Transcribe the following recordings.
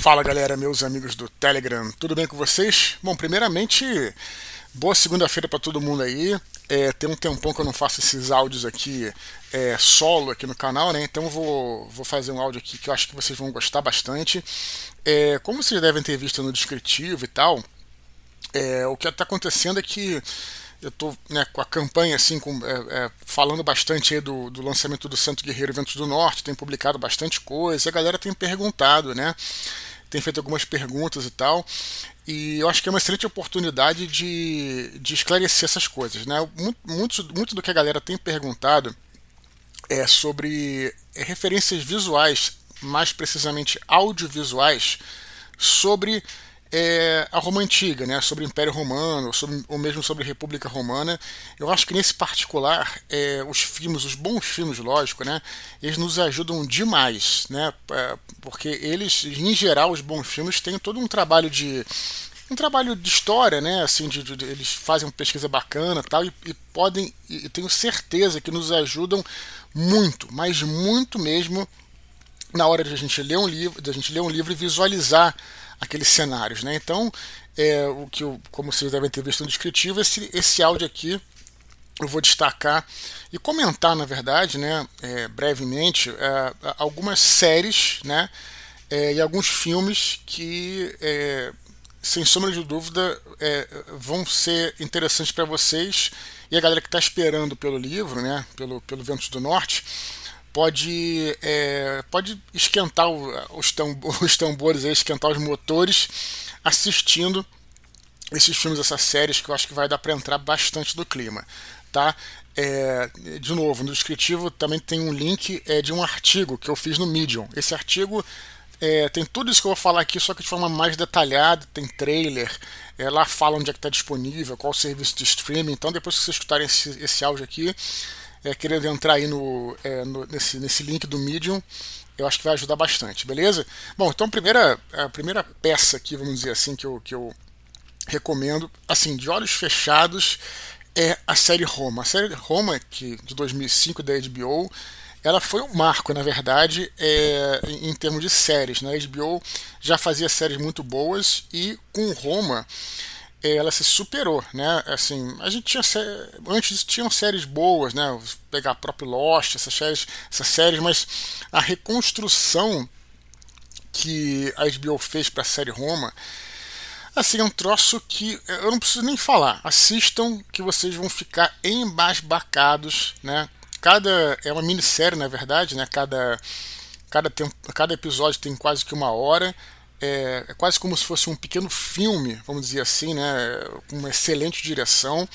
Fala galera, meus amigos do Telegram, tudo bem com vocês? Bom, primeiramente, boa segunda-feira para todo mundo aí. É, tem um tempão que eu não faço esses áudios aqui é, solo aqui no canal, né? Então vou, vou fazer um áudio aqui que eu acho que vocês vão gostar bastante. É, como vocês devem ter visto no descritivo e tal, é, o que está acontecendo é que eu estou né, com a campanha assim, com, é, é, falando bastante do, do, lançamento do Santo Guerreiro Ventos do Norte, tem publicado bastante coisa, a galera tem perguntado, né? Tem feito algumas perguntas e tal. E eu acho que é uma excelente oportunidade de, de esclarecer essas coisas. Né? Muito, muito, muito do que a galera tem perguntado é sobre referências visuais, mais precisamente audiovisuais, sobre é, a Roma Antiga, né, sobre o Império Romano, sobre, ou mesmo sobre a República Romana. Eu acho que nesse particular, é, os filmes, os bons filmes, lógico, né, eles nos ajudam demais, né, é, porque eles, em geral, os bons filmes têm todo um trabalho de um trabalho de história, né, assim, de, de eles fazem uma pesquisa bacana, tal, e, e podem, e tenho certeza que nos ajudam muito, mas muito mesmo na hora de a gente ler um livro, de a gente ler um livro e visualizar aqueles cenários. Né? Então, é, o que eu, como vocês devem ter visto no descritivo, esse, esse áudio aqui eu vou destacar e comentar, na verdade, né, é, brevemente, é, algumas séries né, é, e alguns filmes que, é, sem sombra de dúvida, é, vão ser interessantes para vocês e a galera que está esperando pelo livro, né, pelo, pelo Ventos do Norte pode, é, pode esquentar os, os tambores, aí, esquentar os motores assistindo esses filmes, essas séries que eu acho que vai dar para entrar bastante do clima, tá? É, de novo, no descritivo também tem um link é, de um artigo que eu fiz no Medium. Esse artigo é, tem tudo isso que eu vou falar aqui, só que de forma mais detalhada, tem trailer, é, lá fala onde é que está disponível, qual o serviço de streaming. Então, depois que vocês escutarem esse, esse áudio aqui, é, querendo entrar aí no, é, no, nesse, nesse link do Medium, eu acho que vai ajudar bastante, beleza? Bom, então a primeira, a primeira peça aqui, vamos dizer assim, que eu, que eu recomendo, assim, de olhos fechados, é a série Roma. A série Roma, que, de 2005 da HBO, ela foi um marco, na verdade, é, em, em, termos de séries. Né? A HBO já fazia séries muito boas e com Roma ela se superou, né? Assim, a gente tinha antes tinham séries boas, né? Pegar a própria Lost, essas séries, essas séries, mas a reconstrução que a HBO fez para a série Roma, assim, é um troço que eu não preciso nem falar. Assistam que vocês vão ficar embasbacados, né? Cada é uma minissérie, na verdade, né? Cada cada, tempo, cada episódio tem quase que uma hora é, é, quase como se fosse um pequeno filme, vamos dizer assim, né, com uma excelente direção.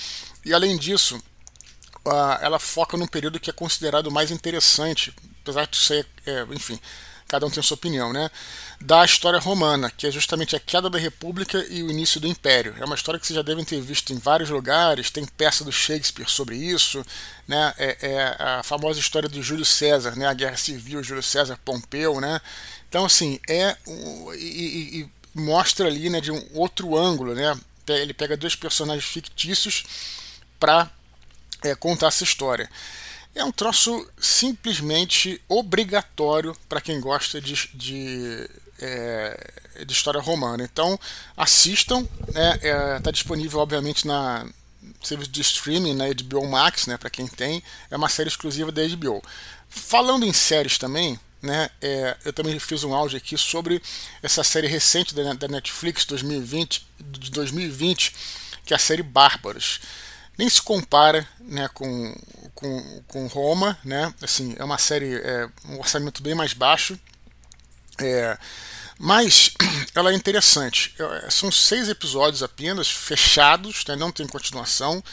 E além disso, ela foca num período que é considerado mais interessante, apesar de ser, é, enfim, cada um tem sua opinião, né, da história romana, que é justamente a queda da República e o início do Império. É uma história que vocês já devem ter visto em vários lugares, tem peça do Shakespeare sobre isso, né, é, é a famosa história do Júlio César, né, a Guerra Civil, Júlio César Pompeu, né, então, assim, é. E, e, mostra ali né, de um outro ângulo, né? Ele pega dois personagens fictícios para é, contar essa história. É um troço simplesmente obrigatório para quem gosta de, de, é, de, história romana. Então assistam, está né, é, tá disponível obviamente na serviço de streaming na HBO Max, né, para quem tem. É uma série exclusiva da HBO. Falando em séries também, né? É, eu também fiz um áudio aqui sobre essa série recente da, da Netflix 2020, de 2020, que é a série Bárbaros. Nem se compara né, com, com, com Roma, né? Assim, é uma série, é, um orçamento bem mais baixo, é, mas ela é interessante. É, são seis episódios apenas, fechados, né, não tem continuação.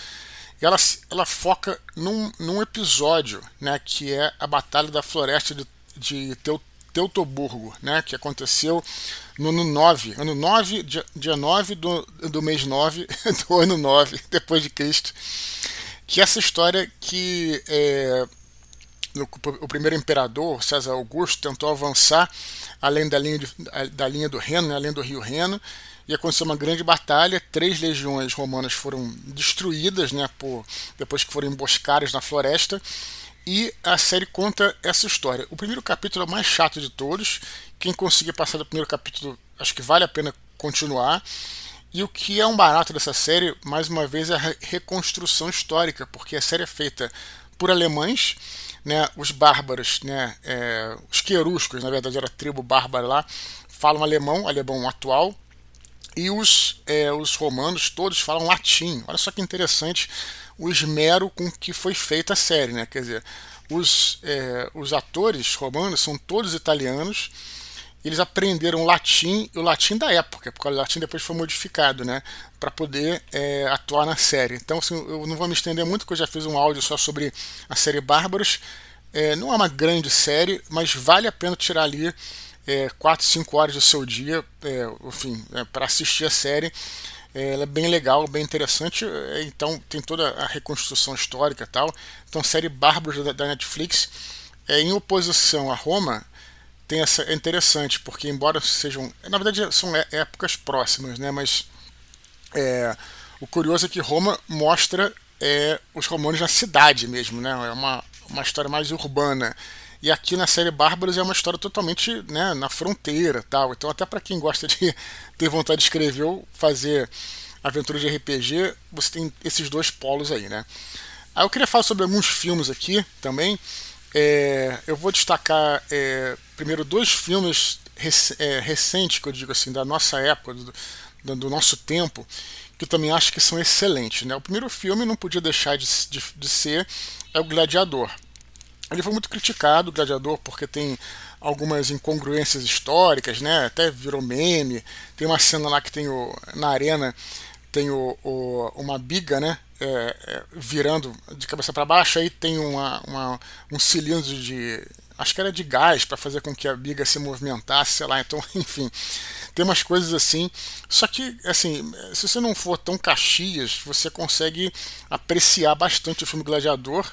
E ela, ela foca num, num episódio, né, que é a Batalha da Floresta de de Teutoburgo, né, que aconteceu no ano 9, ano 9, dia, dia 9 do, do mês 9 do ano 9 depois de Cristo. Que essa história que é, o primeiro imperador, César Augusto, tentou avançar além da linha, de, da linha do Reno, né, além do rio Reno, e aconteceu uma grande batalha. Três legiões romanas foram destruídas né, por, depois que foram emboscadas na floresta E a série conta essa história. O primeiro capítulo é o mais chato de todos. Quem conseguir passar do primeiro capítulo, acho que vale a pena continuar. E o que é um barato dessa série, mais uma vez, é a reconstrução histórica, porque a série é feita por alemães, né, os bárbaros, né, é, os queruscos, na verdade era a tribo bárbara lá, falam alemão, alemão atual, e os, é, os romanos todos falam latim. Olha só que interessante o esmero com que foi feita a série, né? Quer dizer, os, é, os atores romanos são todos italianos, eles aprenderam latim, o latim da época, porque o latim depois foi modificado, né, para poder é, atuar na série. Então, assim, eu não vou me estender muito, porque eu já fiz um áudio só sobre a série Bárbaros. É, não é uma grande série, mas vale a pena tirar ali é, 4, 5 horas do seu dia, é, enfim, é, para assistir a série. É, ela é bem legal, bem interessante. É, então tem toda a reconstrução histórica e tal. Então, série Bárbaros da, da Netflix, é, em oposição a Roma, tem essa é interessante porque embora sejam na verdade são épocas próximas né mas o curioso é que Roma mostra os romanos na cidade mesmo né é uma, uma história mais urbana e aqui na série Bárbaros é uma história totalmente né, na fronteira tal então até para quem gosta de ter vontade de escrever ou fazer aventura de RPG você tem esses dois polos aí né aí eu queria falar sobre alguns filmes aqui também é, eu vou destacar é, primeiro dois filmes rec é, recentes, que eu digo assim, da nossa época, do, do, nosso tempo, que eu também acho que são excelentes. Né? O primeiro filme não podia deixar de, de, de ser é o Gladiador. Ele foi muito criticado, o Gladiador, porque tem algumas incongruências históricas, né? Até virou meme. Tem uma cena lá que tem o na arena tem o, o uma biga, né? é, é, virando de cabeça para baixo, aí tem uma, uma, um cilindro de. Acho que era de gás para fazer com que a biga se movimentasse, sei lá. Então, enfim, tem umas coisas assim. Só que, assim, se você não for tão caxias, você consegue apreciar bastante o filme Gladiador.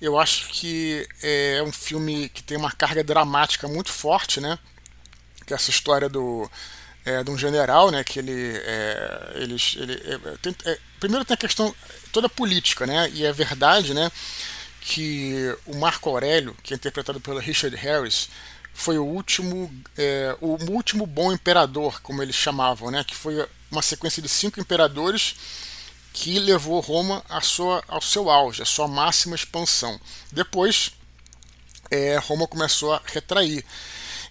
Eu acho que é um filme que tem uma carga dramática muito forte, né? Que é essa história do é, de um general, né, que ele, é, ele, ele é, tem, é, primeiro tem a questão toda política, né, e é verdade, né, que o Marco Aurélio, que é interpretado pelo Richard Harris, foi o último, é, o último bom imperador, como eles chamavam, né, que foi uma sequência de cinco imperadores que levou Roma sua, ao seu auge, a sua máxima expansão. Depois, é, Roma começou a retrair.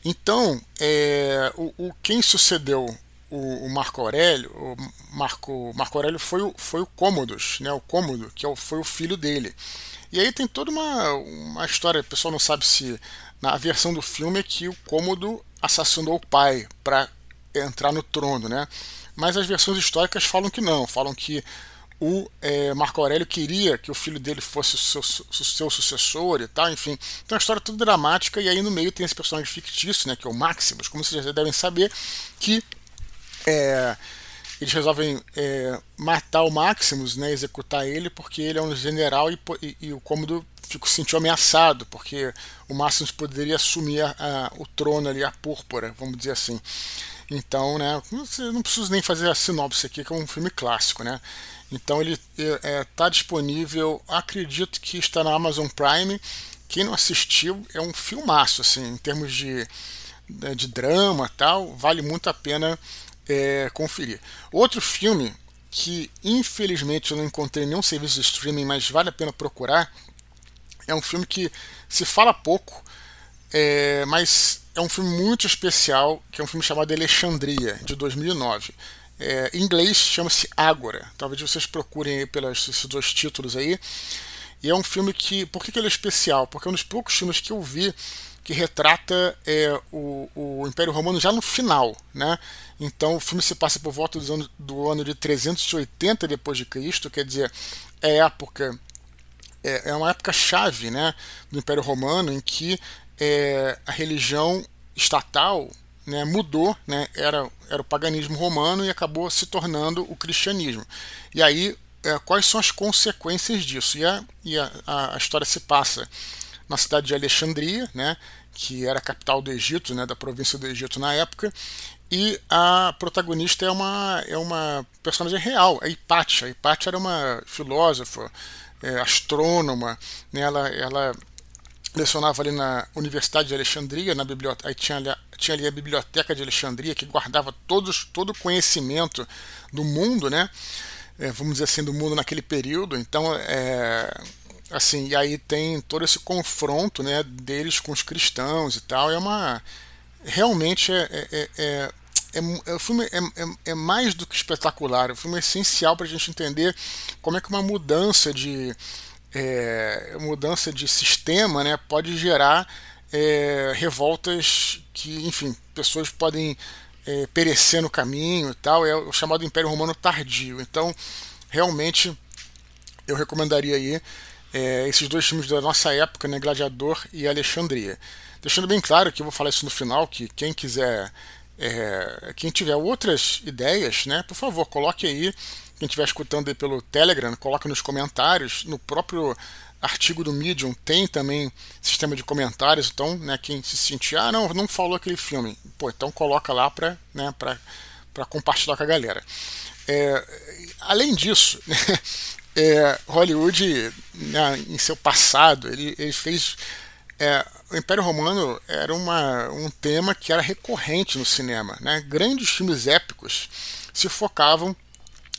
Então, é, o, o, quem sucedeu o, o, Marco Aurélio, o Marco, Marco Aurélio foi o, foi o Cômodos, né, o Cômodo, que é foi o filho dele. E aí tem toda uma, uma história, o pessoal não sabe se na versão do filme é que o Cômodo assassinou o pai para entrar no trono, né? Mas as versões históricas falam que não, falam que o é, Marco Aurélio queria que o filho dele fosse o seu, seu, sucessor e tal, enfim. Então a história é toda dramática, e aí no meio tem esse personagem fictício, né, que é o Maximus, como vocês já devem saber, que é, eles resolvem é, matar o Maximus, né, executar ele, porque ele é um general e, e, e o Cômodo ficou sentiu ameaçado, porque o Maximus poderia assumir a, a, o trono ali, a púrpura, vamos dizer assim. Então, né, não preciso nem fazer a sinopse aqui, que é um filme clássico, né. Então ele está é, tá disponível, acredito que está na Amazon Prime. Quem não assistiu é um filmaço, assim, em termos de, né, de drama tal, vale muito a pena é, conferir. Outro filme que infelizmente eu não encontrei nenhum serviço de streaming, mas vale a pena procurar, é um filme que se fala pouco, é, mas é um filme muito especial, que é um filme chamado Alexandria, de 2009. É, em inglês chama-se Ágora. Talvez vocês procurem pelos esses dois títulos aí. E é um filme que. Por que, que ele é especial? Porque é um dos poucos filmes que eu vi que retrata é, o, o, Império Romano já no final, né? Então o filme se passa por volta do ano, do ano de 380 depois de Cristo, quer dizer, é época é, é uma época chave, né, do Império Romano em que é, a religião estatal né, mudou, né, era, era o paganismo romano e acabou se tornando o cristianismo. E aí, é, quais são as consequências disso? E, a, e a, a, história se passa na cidade de Alexandria, né, que era a capital do Egito, né, da província do Egito na época, e a protagonista é uma, é uma personagem real, a Hipátia. A Hipátia era uma filósofa, é, astrônoma, né, ela, ela lecionava ali na Universidade de Alexandria, na biblioteca, aí tinha ali, tinha ali a biblioteca de Alexandria que guardava todos, todo o conhecimento do mundo, né? É, vamos dizer assim, do mundo naquele período. Então, é, assim, e aí tem todo esse confronto, né, deles com os cristãos e tal. É uma realmente é, é, é é, o filme é, é, é, mais do que espetacular. O filme é essencial para a gente entender como é que uma mudança de é, mudança de sistema né, pode gerar é, revoltas que, enfim, pessoas podem é, perecer no caminho e tal. É o chamado Império Romano tardio. Então, realmente, eu recomendaria aí é, esses dois filmes da nossa época, né, Gladiador e Alexandria. Deixando bem claro que eu vou falar isso no final, que quem quiser, é, quem tiver outras ideias, né, por favor, coloque aí quem estiver escutando aí pelo Telegram, coloca nos comentários. No próprio artigo do Medium tem também sistema de comentários. Então, né, quem se sentir, ah, não, não falou aquele filme, pô, então coloca lá para né, compartilhar com a galera. É, além disso, é, Hollywood, né, em seu passado, ele, ele fez. É, o Império Romano era uma, um tema que era recorrente no cinema. Né? Grandes filmes épicos se focavam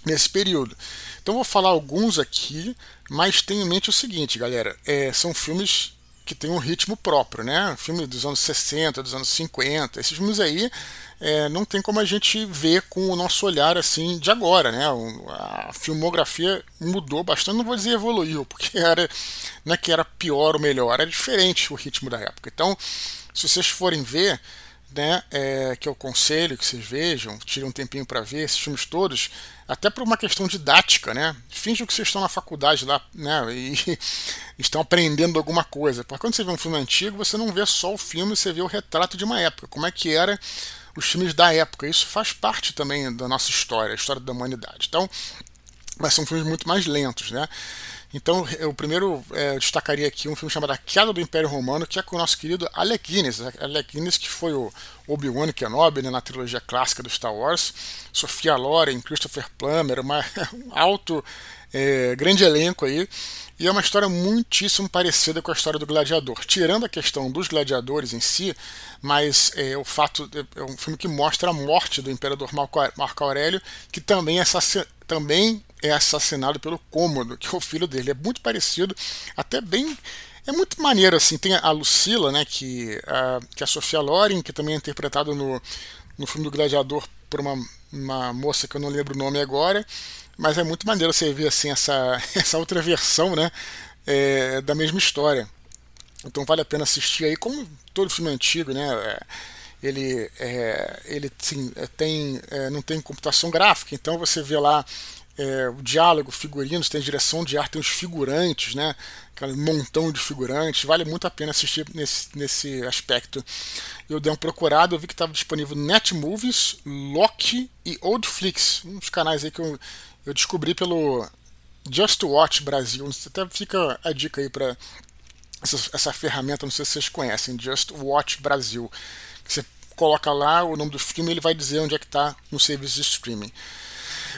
nesse período. Então vou falar alguns aqui, mas tenha em mente o seguinte, galera, é, são filmes que têm um ritmo próprio, né? Filme dos anos 60, dos anos 50, esses filmes aí é, não tem como a gente ver com o nosso olhar assim de agora, né? A filmografia mudou bastante, não vou dizer evoluiu, porque era, não é que era pior ou melhor, era diferente o ritmo da época. Então, se vocês forem ver, né, é, que eu aconselho que vocês vejam, tirem um tempinho para ver esses filmes todos, até por uma questão didática, né? Finge que vocês estão na faculdade lá, né, e estão aprendendo alguma coisa. Porque quando você vê um filme antigo, você não vê só o filme, você vê o retrato de uma época, como é que era os filmes da época. Isso faz parte também da nossa história, a história da humanidade. Então, mas são filmes muito mais lentos, né? Então, eu primeiro é, destacaria aqui um filme chamado A Queda do Império Romano, que é com o nosso querido Alec Guinness. Alec Guinness, que foi o Obi-Wan Kenobi né, na trilogia clássica do Star Wars. Sofia Loren, Christopher Plummer, uma, um alto, é, grande elenco aí. E é uma história muitíssimo parecida com a história do Gladiador. Tirando a questão dos gladiadores em si, mas é, o fato é um filme que mostra a morte do imperador Marco Aurélio, que também, é também é assassinado pelo Cômodo, que é o filho dele. É muito parecido, até bem. É muito maneiro, assim. Tem a Lucila, né, que, a, que é a Sofia Loren, que também é interpretada no, no filme do Gladiador por uma, uma moça que eu não lembro o nome agora. Mas é muito maneiro você ver assim, essa, essa outra versão né, é, da mesma história. Então vale a pena assistir aí, como todo filme antigo, né? É, ele, é, ele sim, é, tem, é, não tem computação gráfica, então você vê lá é, o diálogo, figurinos, tem direção de arte, tem os figurantes, né? Aquele montão de figurantes. Vale muito a pena assistir nesse, nesse aspecto. Eu dei um procurado, eu vi que estava disponível Netmovies, Loki e Oldflix, uns canais aí que eu, eu descobri pelo Just Watch Brasil. Até fica a dica aí para essa, essa, ferramenta, não sei se vocês conhecem, Just Watch Brasil. Você coloca lá o nome do filme ele vai dizer onde é que está no serviço de streaming.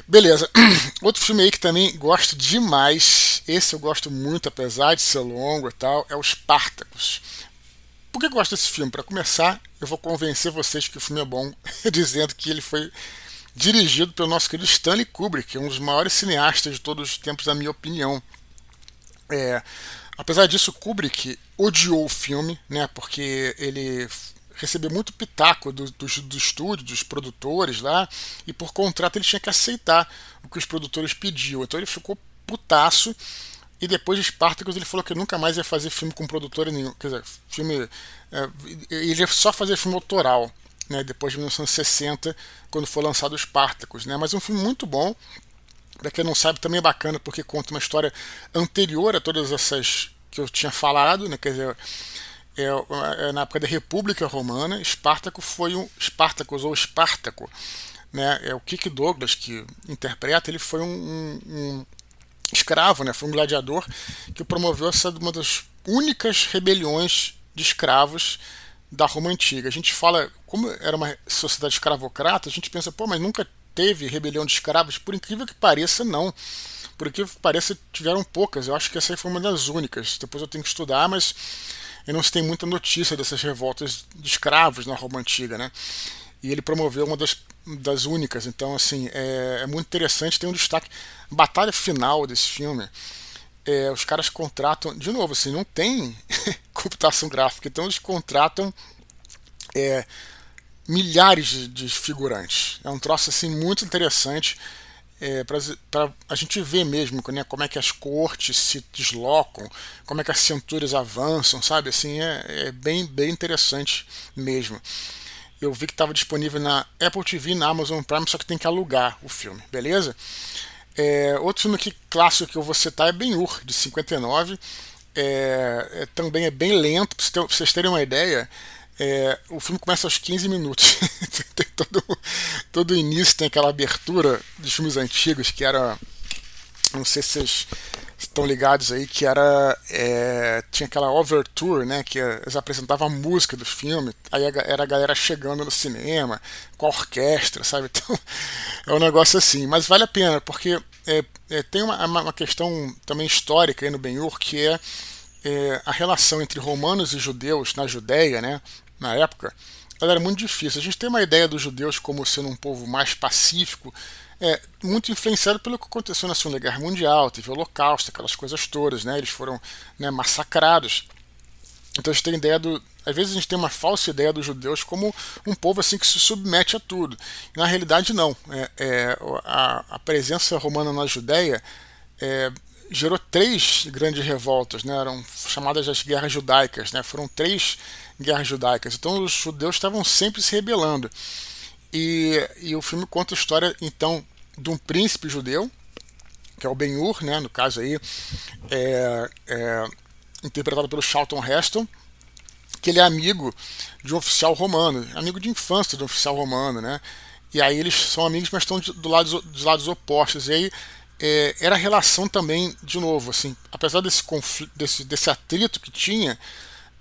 Beleza. Outro filme aí que também gosto demais, esse eu gosto muito, apesar de ser longo e tal, é o Spartacus. Por que eu gosto desse filme? Para começar, eu vou convencer vocês que o filme é bom, dizendo que ele foi dirigido pelo nosso querido Stanley Kubrick, um dos maiores cineastas de todos os tempos, na minha opinião. É, apesar disso, Kubrick odiou o filme, né, porque ele recebeu muito pitaco do, do, do estúdio, dos produtores lá, e por contrato ele tinha que aceitar o que os produtores pediam. Então ele ficou putaço. E depois de Spartacus ele falou que nunca mais ia fazer filme com produtora nenhum. Quer dizer, filme. É, ele ia só fazer filme autoral, né? Depois de 1960, quando foi lançado Spartacus, né? Mas um filme muito bom. Pra quem não sabe, também é bacana porque conta uma história anterior a todas essas que eu tinha falado, né? Quer dizer, é, é, na época da República Romana, Espartaco foi um Espartacus ou Espartaco, né? É o Kick Douglas que interpreta. Ele foi um, um, um escravo, né? Foi um gladiador que promoveu essa uma das únicas rebeliões de escravos da Roma antiga. A gente fala, como era uma sociedade escravocrata, a gente pensa, pô, mas nunca teve rebelião de escravos. Por incrível que pareça, não. Por incrível que pareça, tiveram poucas. Eu acho que essa aí foi uma das únicas. Depois eu tenho que estudar, mas e não se tem muita notícia dessas revoltas de escravos na Roma Antiga, né? E ele promoveu uma das, das únicas, então assim, é, é muito interessante, tem um destaque. Batalha final desse filme, é, os caras contratam, de novo, assim, não tem computação gráfica, então eles contratam é, milhares de, de, figurantes. É um troço assim muito interessante é, para a gente ver mesmo né, como é que as cortes se deslocam, como é que as cinturas avançam, sabe? Assim, é, é bem, bem interessante mesmo. Eu vi que estava disponível na Apple TV e na Amazon Prime, só que tem que alugar o filme, beleza? É, outro filme que, clássico que eu vou citar é Ben-Hur, de 59. É, é, também é bem lento, para vocês terem uma ideia. É, o filme começa aos 15 minutos. todo, todo início, tem aquela abertura dos filmes antigos que era. Não sei se vocês estão ligados aí, que era. É, tinha aquela overture, né? Que eles apresentavam a música do filme, aí era a galera chegando no cinema, com a orquestra, sabe? Então é um negócio assim. Mas vale a pena, porque é, é, tem uma, uma questão também histórica aí no Ben-Hur, que é, é a relação entre romanos e judeus na Judéia, né? Na época, ela era muito difícil. A gente tem uma ideia dos judeus como sendo um povo mais pacífico, é, muito influenciado pelo que aconteceu na Segunda Guerra Mundial, teve o Holocausto, aquelas coisas todas, né? Eles foram né, massacrados. Então a gente tem ideia do. Às vezes a gente tem uma falsa ideia dos judeus como um povo assim que se submete a tudo. Na realidade, não. É, é, a, a, presença romana na Judéia é, gerou três grandes revoltas, né? eram chamadas as guerras judaicas, né? foram três guerras judaicas. Então os judeus estavam sempre se rebelando. E, e o filme conta a história então de um príncipe judeu, que é o Ben-Hur, né? no caso aí, é, é, interpretado pelo Charlton Heston, que ele é amigo de um oficial romano, amigo de infância de um oficial romano, né? E aí eles são amigos, mas estão do lado, dos lados opostos. E aí é, era a relação também, de novo, assim, apesar desse conflito, desse, desse atrito que tinha,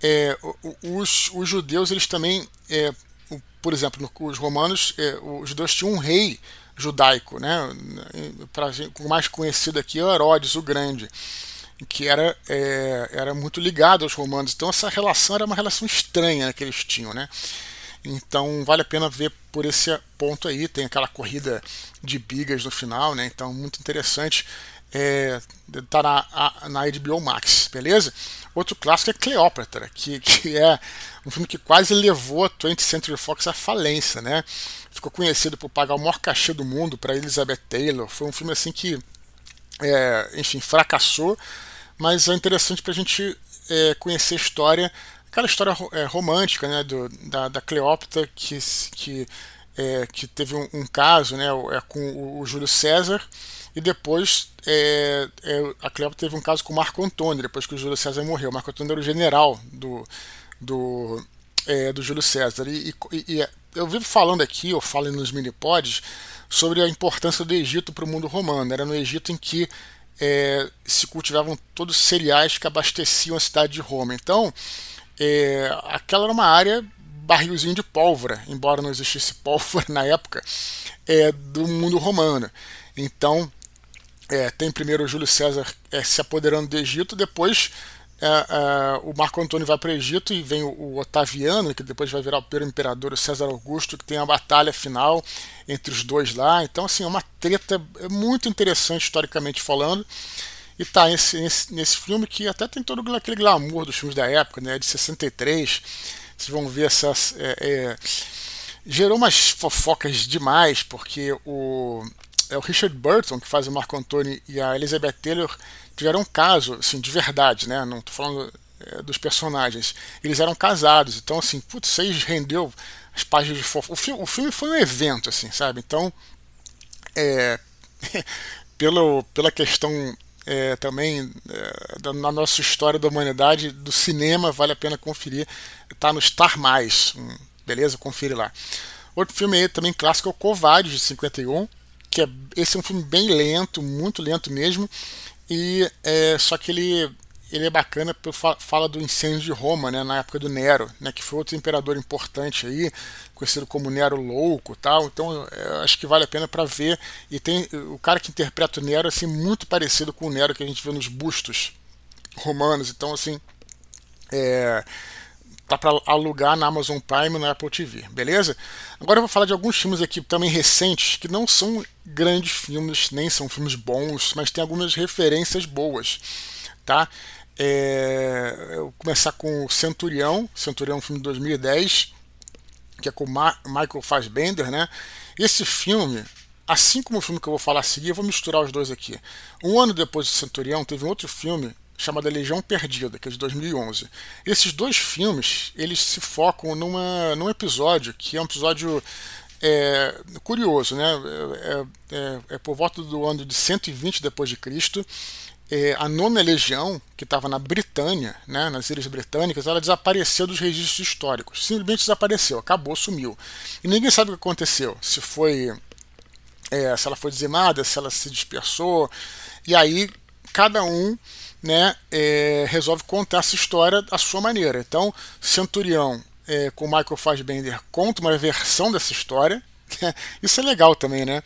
é, os, os judeus eles também, é, por exemplo, os romanos, é, os judeus tinham um rei judaico, né, o mais conhecido aqui é Herodes o Grande, que era, é, era muito ligado aos romanos. Então essa relação era uma relação estranha que eles tinham, né? Então vale a pena ver por esse ponto aí. Tem aquela corrida de bigas no final, né? Então muito interessante. É, tá na, na HBO Max, beleza? Outro clássico é Cleópatra, que, que é um filme que quase levou a 20th Century Fox à falência, né? Ficou conhecido por pagar o maior cachê do mundo para Elizabeth Taylor. Foi um filme assim que, é, enfim, fracassou, mas é interessante para a gente é, conhecer a história aquela história é, romântica né, do, da, da Cleópatra que, que, é, que teve um, um, caso né, é, com o, o Júlio César e depois é, é, a Cleópatra teve um caso com Marco Antônio depois que o Júlio César morreu. Marco Antônio era o general do, do, é, do Júlio César. E, e, e, eu vivo falando aqui, eu falo nos mini-pods, sobre a importância do Egito para o mundo romano. Era no Egito em que é, se cultivavam todos os cereais que abasteciam a cidade de Roma. Então, é, aquela era uma área barrilzinho de pólvora, embora não existisse pólvora na época, é, do mundo romano. Então, é, tem primeiro Júlio César é, se apoderando do Egito, depois é, é, o Marco Antônio vai para o Egito e vem o, o, Otaviano, que depois vai virar o primeiro imperador, o César Augusto, que tem a batalha final entre os dois lá. Então, assim, é uma treta muito interessante historicamente falando. E tá nesse, nesse, nesse filme que até tem todo aquele glamour dos filmes da época, né? De 63. Vocês vão ver essas. É, é, gerou umas fofocas demais, porque o, é o Richard Burton, que faz o Marco Antônio, e a Elizabeth Taylor tiveram um caso, assim, de verdade, né? Não tô falando é, dos personagens. Eles eram casados, então, assim, putz, vocês rendeu as páginas de fofo. O, fi o filme foi um evento, assim, sabe? Então, é, pelo, pela questão é, também é, da, na nossa história da humanidade, do cinema, vale a pena conferir. Está no Star Mais, hum, beleza? Confere lá. Outro filme aí também clássico é o Covarde, de 51, que é, esse é um filme bem lento, muito lento mesmo, e é, só que ele ele é bacana porque fala do incêndio de Roma, né, na época do Nero, né, que foi outro imperador importante aí, conhecido como Nero louco, tal. Então, é, acho que vale a pena para ver. E tem o cara que interpreta o Nero assim muito parecido com o Nero que a gente vê nos bustos romanos. Então, assim, É, tá para alugar na Amazon Prime e na Apple TV, beleza? Agora eu vou falar de alguns filmes aqui também recentes que não são grandes filmes, nem são filmes bons, mas tem algumas referências boas, tá? É, eu vou começar com o Centurião, Centurião é um filme de 2010, que é com Ma Michael Fassbender, né? Esse filme, assim como o filme que eu vou falar a seguir, eu vou misturar os dois aqui. Um ano depois do Centurião, teve um outro filme chamada Legião Perdida, que é de 2011. Esses dois filmes, eles se focam numa, num episódio que é um episódio é, curioso, né? É, é, é, por volta do ano de 120 depois de Cristo. É, a nona legião, que estava na Britânia, né, nas Ilhas Britânicas, ela desapareceu dos registros históricos. Simplesmente desapareceu, acabou, sumiu. E ninguém sabe o que aconteceu. Se foi, é, se ela foi dizimada, se ela se dispersou. E aí cada um né, é, resolve contar essa história à sua maneira. Então, Centurião, é, com Michael Fassbender, conta uma versão dessa história. Isso é legal também, né?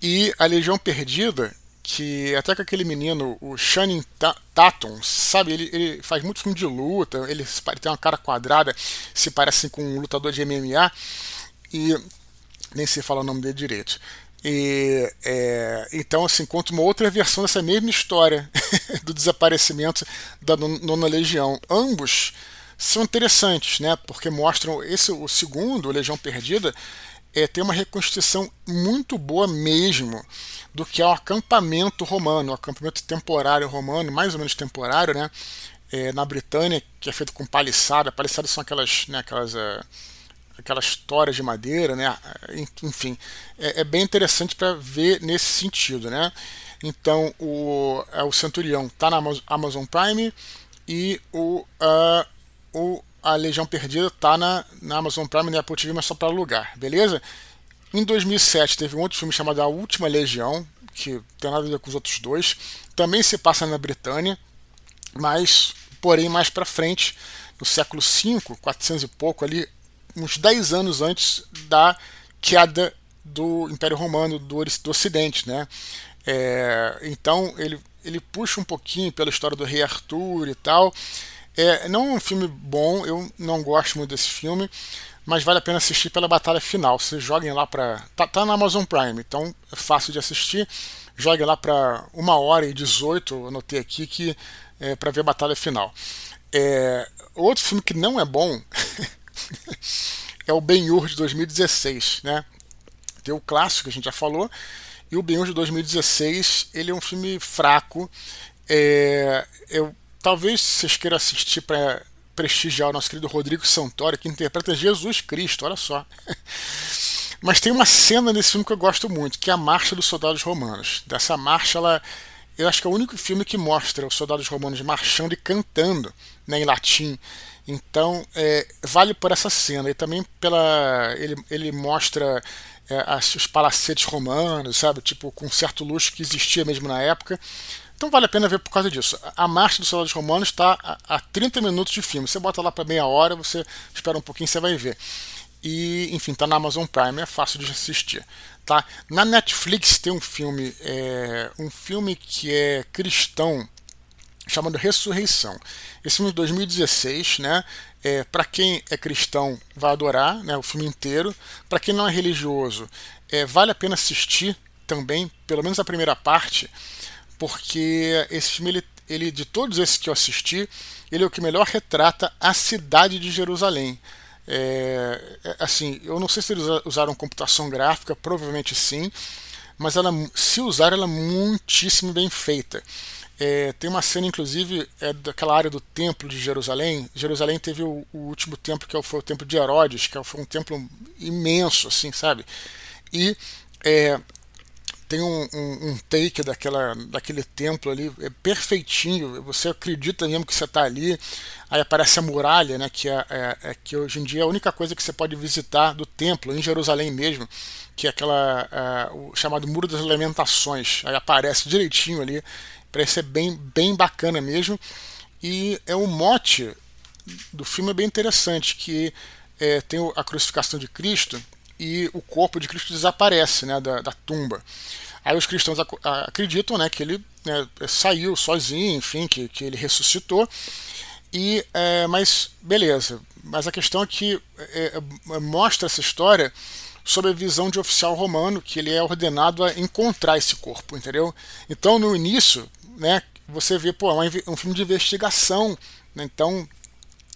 E a Legião Perdida, que até com aquele menino, o Shannon Tatum, sabe? Ele, ele, faz muito filme de luta, ele tem uma cara quadrada, se parece com um lutador de MMA, e nem sei falar o nome dele direito. E, é, então, assim, conta uma outra versão dessa mesma história do desaparecimento da Nona Legião. Ambos são interessantes, né? Porque mostram esse o segundo, Legião Perdida, é, tem uma reconstituição muito boa mesmo do que é o acampamento romano, o acampamento temporário romano, mais ou menos temporário, né? É, na Britânia, que é feito com paliçada. Paliçadas são aquelas, né, aquelas uh, aquelas toras de madeira, né? Enfim, é, é bem interessante para ver nesse sentido, né? Então o, é, o Centurião está na Amazon Prime e o, uh, o a Legião Perdida está na, na Amazon Prime e na Apple TV, mas só para alugar, beleza? Em 2007 teve um outro filme chamado A Última Legião, que tem nada a ver com os outros dois. Também se passa na Britânia, mas porém mais para frente, no século V, 400 e pouco ali, uns 10 anos antes da queda do Império Romano do, do Ocidente, né? É, então ele, ele puxa um pouquinho pela história do rei Arthur e tal. É, não é um filme bom, eu não gosto muito desse filme, mas vale a pena assistir pela batalha final. Vocês joguem lá para. Tá, tá, na Amazon Prime, então é fácil de assistir. Joguem lá para uma hora e 18, anotei aqui, que é para ver a batalha final. É, outro filme que não é bom é o Ben-Hur de 2016, né? Tem o clássico que a gente já falou, e o Ben-Hur de 2016 ele é um filme fraco. É, eu, talvez vocês queiram assistir para prestigiar o nosso querido Rodrigo Santoro, que interpreta Jesus Cristo, olha só. Mas tem uma cena nesse filme que eu gosto muito, que é a Marcha dos Soldados Romanos. Dessa marcha, ela, eu acho que é o único filme que mostra os soldados romanos marchando e cantando né, em latim. Então, é, vale por essa cena e também pela. Ele, ele mostra é, as, os palacetes romanos, sabe? Tipo, com certo luxo que existia mesmo na época. Então vale a pena ver por causa disso. A marcha dos soldados romanos está a, a 30 minutos de filme. Você bota lá para meia hora, você espera um pouquinho, você vai ver. E, enfim, está na Amazon Prime, é fácil de assistir. Tá? Na Netflix tem um filme, é, um filme que é cristão, chamado Ressurreição. Esse filme de 2016, né? É, para quem é cristão vai adorar né, o filme inteiro. Para quem não é religioso, é, vale a pena assistir também, pelo menos a primeira parte, porque esse filme, ele, ele, de todos esses que eu assisti, ele é o que melhor retrata a cidade de Jerusalém. É, é assim, eu não sei se eles usaram computação gráfica, provavelmente sim, mas ela, se usar, ela é muitíssimo bem feita. É, tem uma cena, inclusive, é daquela área do templo de Jerusalém. Jerusalém teve o, o último templo, que é foi o templo de Herodes, que foi um templo imenso, assim, sabe? E é, tem um, um, um, take daquela, daquele templo ali, é perfeitinho. Você acredita mesmo que você está ali. Aí aparece a muralha, né? Que, é, é, é, que hoje em dia é a única coisa que você pode visitar do templo, em Jerusalém mesmo, que é aquela é, o chamado Muro das Lamentações. Aí aparece direitinho ali Parece ser bem, bem bacana mesmo. E é o mote do filme é bem interessante, que é, tem a crucificação de Cristo e o corpo de Cristo desaparece né, da, da tumba. Aí os cristãos ac acreditam né, que ele né, saiu sozinho, enfim, que, que ele ressuscitou. E, é, mas beleza. Mas a questão é que é, é, mostra essa história sob a visão de oficial romano, que ele é ordenado a encontrar esse corpo, entendeu? Então no início, né, você vê, pô, é um filme de investigação, né? então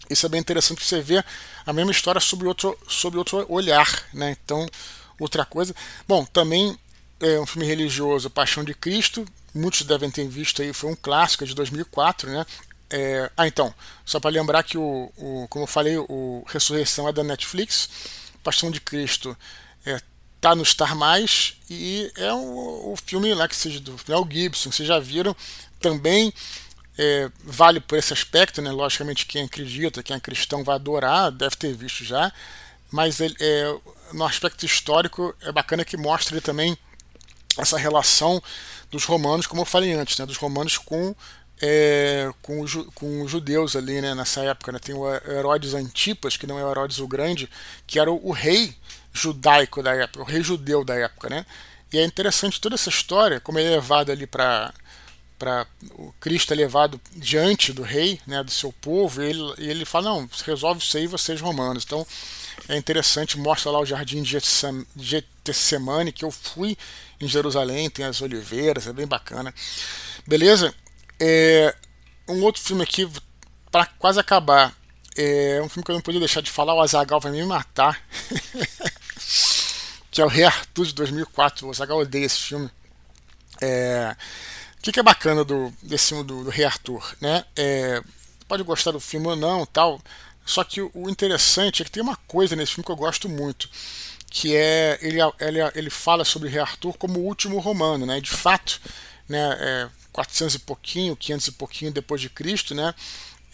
isso é bem interessante você ver a mesma história sobre outro, sobre outro olhar, né? Então, outra coisa. Bom, também é um filme religioso, Paixão de Cristo, muitos devem ter visto aí, foi um clássico de 2004, né? É, ah, então, só para lembrar que o, o, como eu falei, o Ressurreição é da Netflix, Paixão de Cristo é, tá no Star Mais e é o, o filme lá que seja do Mel Gibson, vocês já viram, também é, vale por esse aspecto, né? Logicamente quem acredita, quem é cristão vai adorar, deve ter visto já, mas ele, é, no aspecto histórico é bacana que mostra também essa relação dos romanos, como eu falei antes, né? Dos romanos com é, com, com os judeus ali né, nessa época. Né? Tem o Herodes Antipas, que não é o Herodes o Grande, que era o, o, rei judaico da época, o rei judeu da época. Né? E é interessante toda essa história, como ele é levado ali para. Para o Cristo é levado diante do rei, né, do seu povo, e ele, e ele fala: Não, resolve isso aí, vocês romanos. Então é interessante, mostra lá o jardim de Getsemane, que eu fui em Jerusalém, tem as oliveiras, é bem bacana. Beleza? É, um outro filme aqui, para quase acabar, é um filme que eu não podia deixar de falar, o Azagal vai me matar. que é o Rei Arthur de 2004. O Azagal odeia esse filme. É, o que, que, é bacana do, desse filme do, do Rei Arthur? Né? É, pode gostar do filme ou não, tal. Só que o interessante é que tem uma coisa nesse filme que eu gosto muito, que é ele, ele, ele fala sobre Rei Arthur como o último romano, né? De fato, né? É, 400 e pouquinho, 500 e pouquinho depois de Cristo, né?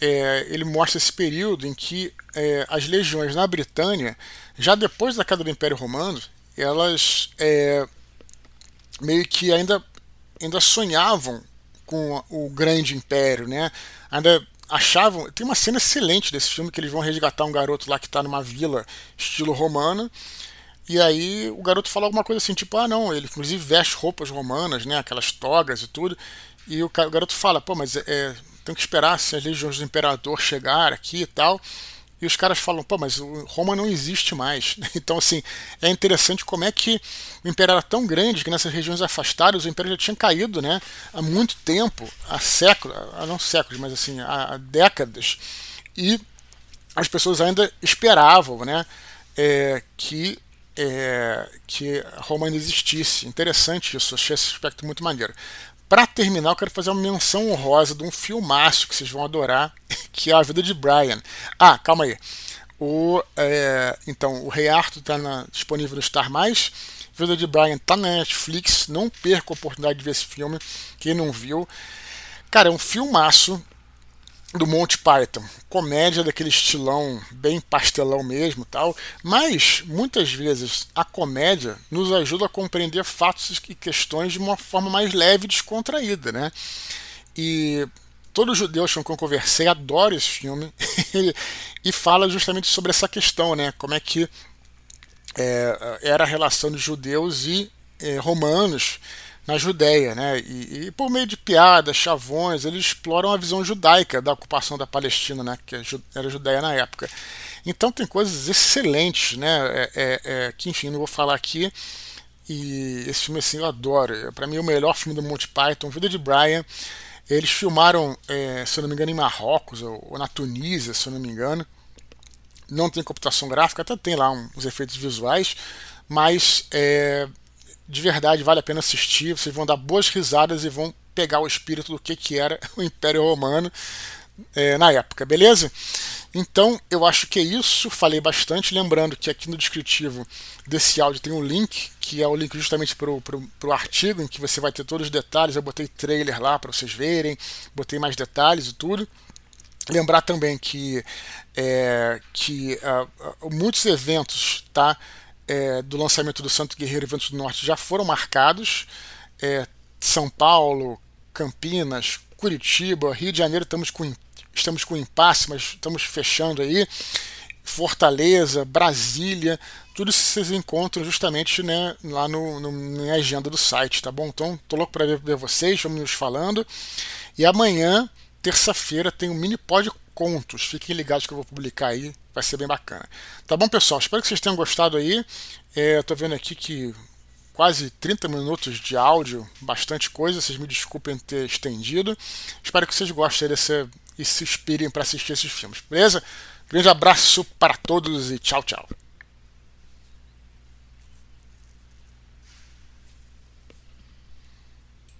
É, ele mostra esse período em que é, as legiões na Britânia, já depois da queda do Império Romano, elas é, meio que ainda, ainda sonhavam com o grande império, né? Ainda achavam. Tem uma cena excelente desse filme que eles vão resgatar um garoto lá que está numa vila estilo romana e aí o garoto fala alguma coisa assim, tipo, ah não, ele inclusive veste roupas romanas, né? Aquelas togas e tudo. E o, garoto fala, pô, mas é, tem que esperar se as legiões do imperador chegar aqui e tal. E os caras falam, pô, mas Roma não existe mais. Então, assim, é interessante como é que o império era tão grande que nessas regiões afastadas o império já tinha caído, né? Há muito tempo, há séculos, não séculos, mas assim, há décadas. E as pessoas ainda esperavam, né? É, que é, que Roma ainda existisse. Interessante isso, achei esse aspecto muito maneiro. Para terminar, eu quero fazer uma menção honrosa de um filmaço que vocês vão adorar, que é A Vida de Brian. Ah, calma aí. O, é, então, o Rei Arthur está disponível no Star Mais. Vida de Brian está na Netflix. Não perca a oportunidade de ver esse filme. Quem não viu. Cara, é um filmaço do Monty Python, comédia daquele estilão bem pastelão mesmo, tal, mas muitas vezes a comédia nos ajuda a compreender fatos e questões de uma forma mais leve e descontraída, né? E todos os judeus com quem eu conversei adoram esse filme e fala justamente sobre essa questão, né? Como é que é, era a relação de judeus e é, romanos na Judéia, né? E, e, por meio de piadas, chavões, eles exploram a visão judaica da ocupação da Palestina, né? Que era Judéia na época. Então tem coisas excelentes, né? É, é, é, que enfim não vou falar aqui. E esse filme assim eu adoro. Para mim é o melhor filme do Monty Python, Vida de Brian. Eles filmaram, é, se eu não me engano, em Marrocos ou, ou na Tunísia, se eu não me engano. Não tem computação gráfica, até tem lá uns efeitos visuais, mas é, de verdade vale a pena assistir. Vocês vão dar boas risadas e vão pegar o espírito do que, que era o Império Romano é, na época, beleza? Então eu acho que é isso. Falei bastante. Lembrando que aqui no descritivo desse áudio tem um link, que é o link justamente para o artigo, em que você vai ter todos os detalhes. Eu botei trailer lá para vocês verem, botei mais detalhes e tudo. Lembrar também que, é, que uh, muitos eventos, tá? É, do lançamento do Santo Guerreiro e Ventos do Norte já foram marcados. É, São Paulo, Campinas, Curitiba, Rio de Janeiro estamos com, estamos com impasse, mas estamos fechando aí. Fortaleza, Brasília, tudo isso vocês encontram justamente né, lá no, no, na agenda do site, tá bom? Então, tô louco para ver, ver vocês, vamos nos falando. E amanhã terça-feira tem um mini pod contos. Fiquem ligados que eu vou publicar aí, vai ser bem bacana. Tá bom, pessoal? Espero que vocês tenham gostado aí. É, tô vendo aqui que quase 30 minutos de áudio, bastante coisa. Vocês me desculpem ter estendido. Espero que vocês gostem desse, e se inspirem para assistir esses filmes, beleza? Grande abraço para todos e tchau, tchau.